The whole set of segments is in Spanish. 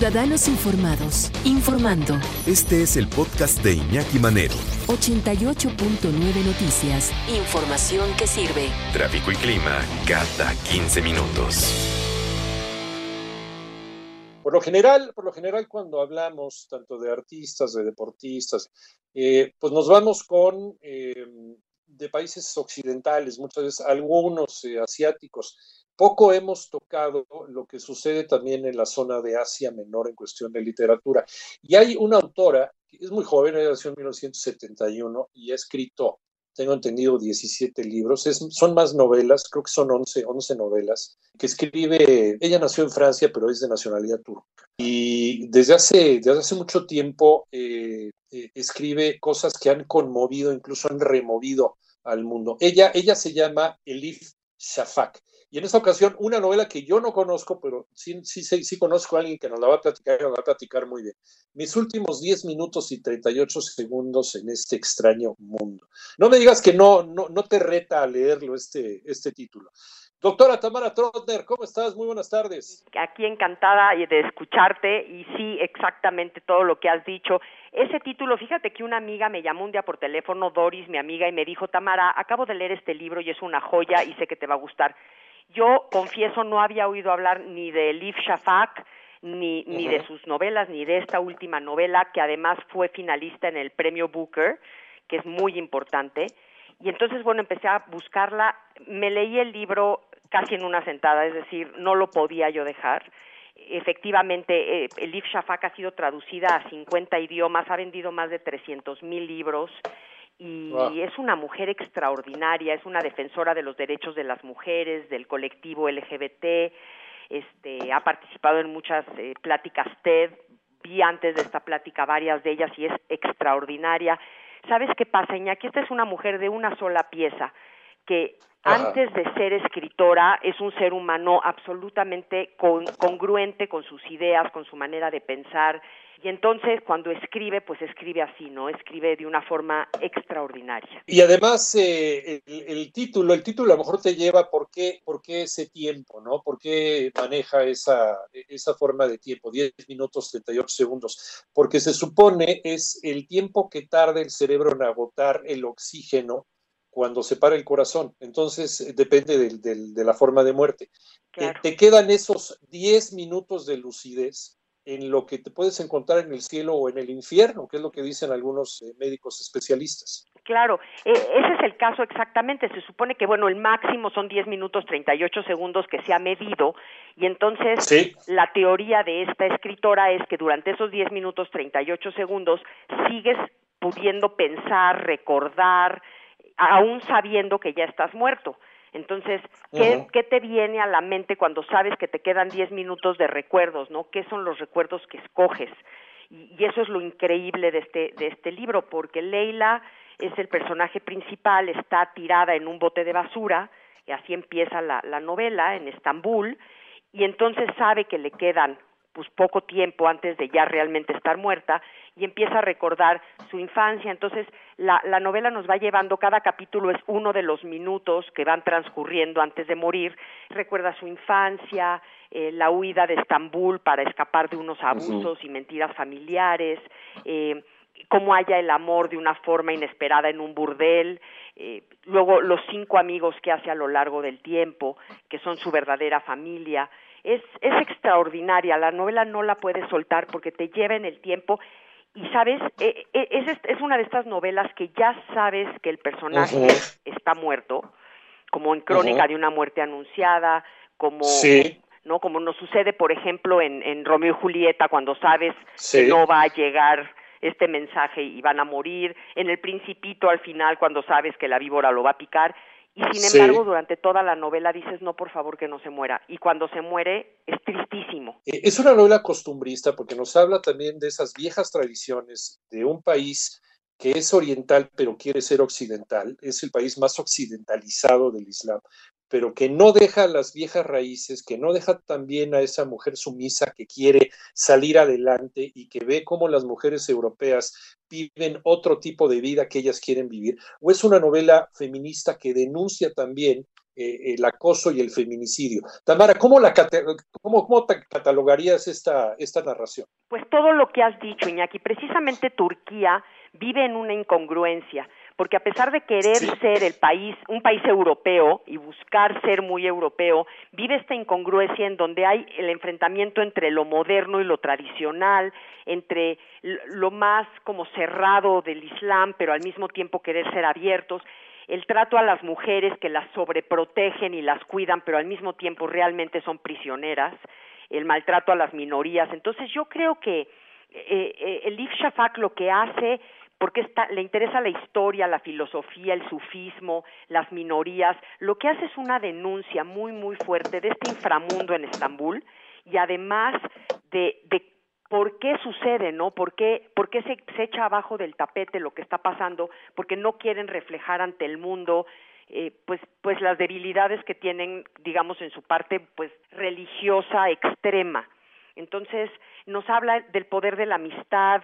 Ciudadanos Informados, informando. Este es el podcast de Iñaki Manero. 88.9 Noticias. Información que sirve. Tráfico y clima cada 15 minutos. Por lo general, por lo general cuando hablamos tanto de artistas, de deportistas, eh, pues nos vamos con eh, de países occidentales, muchas veces algunos eh, asiáticos. Poco hemos tocado lo que sucede también en la zona de Asia Menor en cuestión de literatura. Y hay una autora, que es muy joven, nació en 1971 y ha escrito, tengo entendido, 17 libros. son más novelas, creo que son 11, 11 novelas, que escribe, ella nació en Francia, pero es de nacionalidad turca. Y desde hace, desde hace mucho tiempo eh, eh, escribe cosas que han conmovido, incluso han removido al mundo. Ella, ella se llama Elif Shafak. Y en esta ocasión, una novela que yo no conozco, pero sí, sí, conozco a alguien que nos la va a platicar y nos va a platicar muy bien. Mis últimos 10 minutos y 38 segundos en este extraño mundo. No me digas que no, no, no te reta a leerlo este, este título. Doctora Tamara Trotner, ¿cómo estás? Muy buenas tardes. Aquí encantada de escucharte y sí, exactamente todo lo que has dicho. Ese título, fíjate que una amiga me llamó un día por teléfono, Doris, mi amiga, y me dijo, Tamara, acabo de leer este libro y es una joya y sé que te va a gustar. Yo confieso no había oído hablar ni de Elif Shafak, ni, ni de sus novelas, ni de esta última novela, que además fue finalista en el premio Booker, que es muy importante. Y entonces, bueno, empecé a buscarla, me leí el libro casi en una sentada, es decir, no lo podía yo dejar. Efectivamente, eh, Elif Shafak ha sido traducida a 50 idiomas, ha vendido más de 300 mil libros, y es una mujer extraordinaria, es una defensora de los derechos de las mujeres, del colectivo LGBT, este, ha participado en muchas eh, pláticas TED, vi antes de esta plática varias de ellas y es extraordinaria. ¿Sabes qué pasa, Iñaki? Esta es una mujer de una sola pieza, que antes de ser escritora es un ser humano absolutamente congruente con sus ideas, con su manera de pensar, y entonces cuando escribe, pues escribe así, ¿no? Escribe de una forma extraordinaria. Y además eh, el, título, el título a lo mejor te lleva por qué, por qué ese tiempo, ¿no? ¿Por qué maneja esa, esa forma de tiempo, 10 minutos 38 segundos? Porque se supone es el tiempo que tarda el cerebro en agotar el oxígeno cuando se para el corazón. Entonces depende de la forma de muerte. Eh, te quedan esos 10 minutos de lucidez en lo que te puedes encontrar en el cielo o en el infierno, que es lo que dicen algunos eh, médicos especialistas. Claro, e, ese es el caso exactamente. Se supone que, bueno, el máximo son 10 minutos 38 segundos que se ha medido y entonces la teoría de esta escritora es que durante esos 10 minutos 38 segundos sigues pudiendo pensar, recordar, aún sabiendo que ya estás muerto. Entonces, ¿qué, ¿qué, te viene a la mente cuando sabes que te quedan 10 minutos de recuerdos, ¿no? ¿Qué son los recuerdos que escoges? Y, y, eso es lo increíble de este, de este libro, porque Leila es el personaje principal, está tirada en un bote de basura, y así empieza la, la novela en Estambul, y entonces sabe que le quedan pues poco tiempo antes de ya realmente estar muerta y empieza a recordar su infancia. Entonces, la, la, novela nos va llevando, cada capítulo es uno de los minutos que van transcurriendo antes de morir. Recuerda su infancia, eh, la huida de Estambul para escapar de unos abusos y mentiras familiares, eh, cómo haya el amor de una forma inesperada en un burdel, eh, luego los cinco amigos que hace a lo largo del tiempo, que son su verdadera familia. Es, es extraordinaria, la novela no la puedes soltar porque te lleva en el tiempo. Y sabes, e, e, es, es una de estas novelas que ya sabes que el personaje está muerto, como en Crónica de una muerte anunciada, como no como nos sucede, por ejemplo, en, en Romeo y Julieta, cuando sabes que no va a llegar este mensaje y van a morir, en El Principito al final, cuando sabes que la víbora lo va a picar, y sin embargo durante toda la novela dices no por favor que no se muera y cuando se muere es tristísimo. Eh, es una novela costumbrista porque nos habla también de esas viejas tradiciones de un país que es oriental pero quiere ser occidental, es el país más occidentalizado del Islam, pero que no deja las viejas raíces, que no deja también a esa mujer sumisa que quiere salir adelante y que ve cómo las mujeres europeas viven otro tipo de vida que ellas quieren vivir, o es una novela feminista que denuncia también eh, el acoso y el feminicidio. Tamara, ¿cómo, la, cómo, catalogarías esta, esta narración? Pues todo lo que has dicho, Iñaki. Precisamente Turquía vive en una incongruencia porque a pesar de querer ser el país, un país europeo y buscar ser muy europeo, vive esta incongruencia en donde hay el enfrentamiento entre lo moderno y lo tradicional, entre lo más como cerrado del Islam, pero al mismo tiempo querer ser abiertos, el trato a las mujeres que las sobreprotegen y las cuidan, pero al mismo tiempo realmente son prisioneras, el maltrato a las minorías. Entonces yo creo que eh, eh, el If Shafak lo que hace porque le interesa la historia, la filosofía, el sufismo, las minorías. Lo que hace es una denuncia muy, muy fuerte de este inframundo en Estambul y además de, de por qué sucede, ¿no? ¿Por qué, por qué se, se, echa abajo del tapete lo que está pasando? Porque no quieren reflejar ante el mundo eh, pues, pues las debilidades que tienen, digamos, en su parte pues religiosa extrema. Entonces, nos habla del poder de la amistad,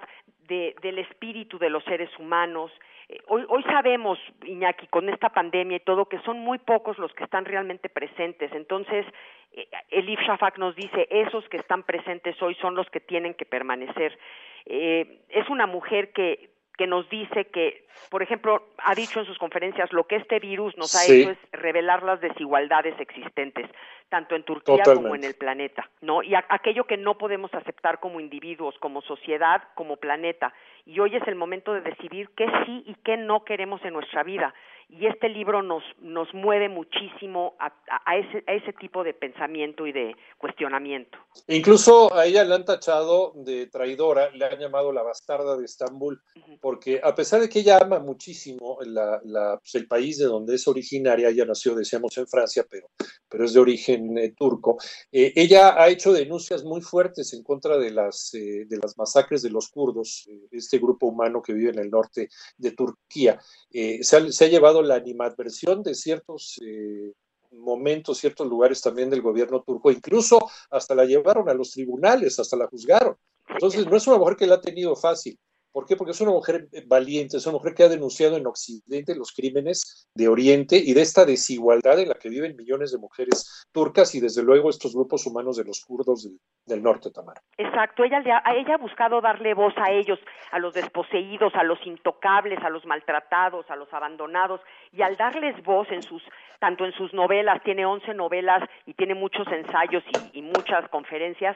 del espíritu de los seres humanos. Eh, hoy, hoy sabemos, Iñaki, con esta pandemia y todo, que son muy pocos los que están realmente presentes. Entonces, eh, Elif Shafak nos dice, esos que están presentes hoy son los que tienen que permanecer. Eh, es una mujer que que nos dice que, por ejemplo, ha dicho en sus conferencias, lo que este virus nos ha hecho es revelar las desigualdades existentes, tanto en Turquía como en el planeta, ¿no? Y aquello que no podemos aceptar como individuos, como sociedad, como planeta. Y hoy es el momento de decidir qué sí y qué no queremos en nuestra vida y este libro nos, nos mueve muchísimo a, ese, a ese tipo de pensamiento y de cuestionamiento. Incluso a ella le han tachado de traidora, le han llamado la bastarda de Estambul, porque a pesar de que ella ama muchísimo la, la, pues, el país de donde es originaria, ella nació, decíamos, en Francia, pero, pero es de origen eh, turco, eh, ella ha hecho denuncias muy fuertes en contra de las, eh, de las masacres de los kurdos, este grupo humano que vive en el norte de Turquía. Se se, ha, llevado la animadversión de ciertos eh, momentos, ciertos lugares también del gobierno turco, incluso hasta la llevaron a los tribunales, hasta la juzgaron. Entonces, no es una mujer que la ha tenido fácil. ¿Por qué? Porque es una mujer eh, valiente, es una mujer que ha denunciado en Occidente los crímenes de Oriente y de esta desigualdad en la que viven millones de mujeres turcas y desde luego estos grupos humanos de los kurdos del, norte, Tamara. Exacto, ella, ella ha buscado darle voz a ellos, a los desposeídos, a los intocables, a los maltratados, a los abandonados, y al darles voz en sus, tanto en sus novelas, tiene 11 novelas y tiene muchos ensayos y muchas conferencias,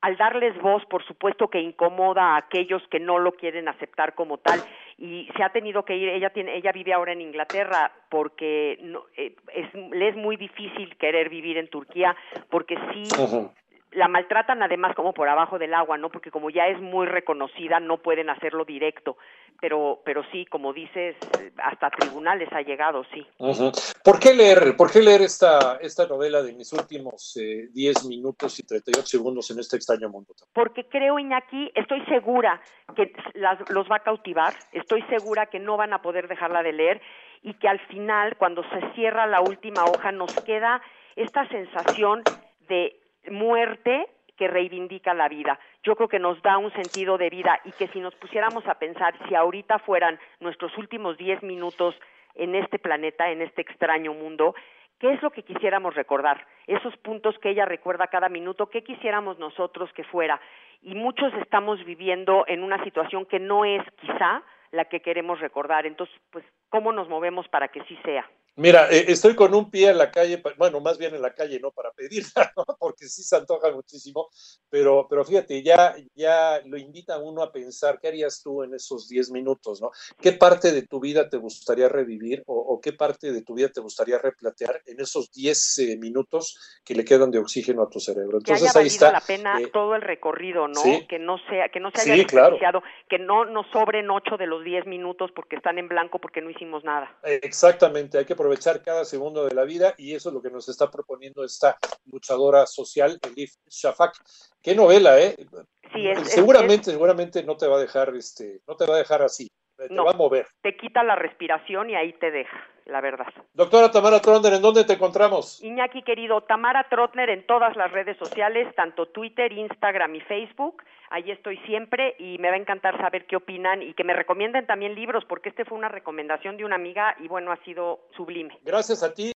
al darles voz, por supuesto que incomoda a aquellos que no lo quieren aceptar como tal y se ha tenido que ir. Ella tiene, ella vive ahora en Inglaterra porque no, eh, es, le es muy difícil querer vivir en Turquía porque sí la maltratan además como por abajo del agua, ¿no? Porque como ya es muy reconocida, no pueden hacerlo directo, pero pero sí, como dices, hasta tribunales ha llegado, sí. ¿Por qué leer, por qué leer esta esta novela de mis últimos eh, 10 minutos y 38 segundos en este extraño mundo? Porque creo, Iñaki, estoy segura que las, los va a cautivar, estoy segura que no van a poder dejarla de leer y que al final, cuando se cierra la última hoja, nos queda esta sensación de muerte que reivindica la vida. Yo creo que nos da un sentido de vida y que si nos pusiéramos a pensar si ahorita fueran nuestros últimos diez minutos en este planeta, en este extraño mundo, ¿qué es lo que quisiéramos recordar? Esos puntos que ella recuerda cada minuto, ¿qué quisiéramos nosotros que fuera? Y muchos estamos viviendo en una situación que no es quizá la que queremos recordar. Entonces, pues, ¿cómo nos movemos para que sí sea? Mira, eh, estoy con un pie en la calle, bueno, más bien en la calle, no para pedirla, porque sí se antoja muchísimo, pero, pero fíjate, ya, ya lo invita a uno a pensar, ¿qué harías tú en esos 10 minutos, no? ¿Qué parte de tu vida te gustaría revivir o, qué parte de tu vida te gustaría replatear en esos 10 eh, minutos que le quedan de oxígeno a tu cerebro? Entonces ahí está. la pena eh, todo el recorrido, ¿no? Que no sea, que no se haya sí, que no nos sobren 8 de los 10 minutos porque están en blanco porque no hicimos nada. Exactamente, hay que aprovechar aprovechar cada segundo de la vida y eso es lo que nos está proponiendo esta luchadora social, Elif Shafak. Qué novela, ¿eh? Sí, seguramente, seguramente no te va a dejar, este, no te va a dejar así te va a mover. Te quita la respiración y ahí te deja, la verdad. Doctora Tamara Trotner, ¿en dónde te encontramos? Iñaki, querido, Tamara Trotner en todas las redes sociales, tanto Twitter, Instagram y Facebook. Ahí estoy siempre y me va a encantar saber qué opinan y que me recomienden también libros, porque este fue una recomendación de una amiga y bueno, ha sido sublime. Gracias a ti.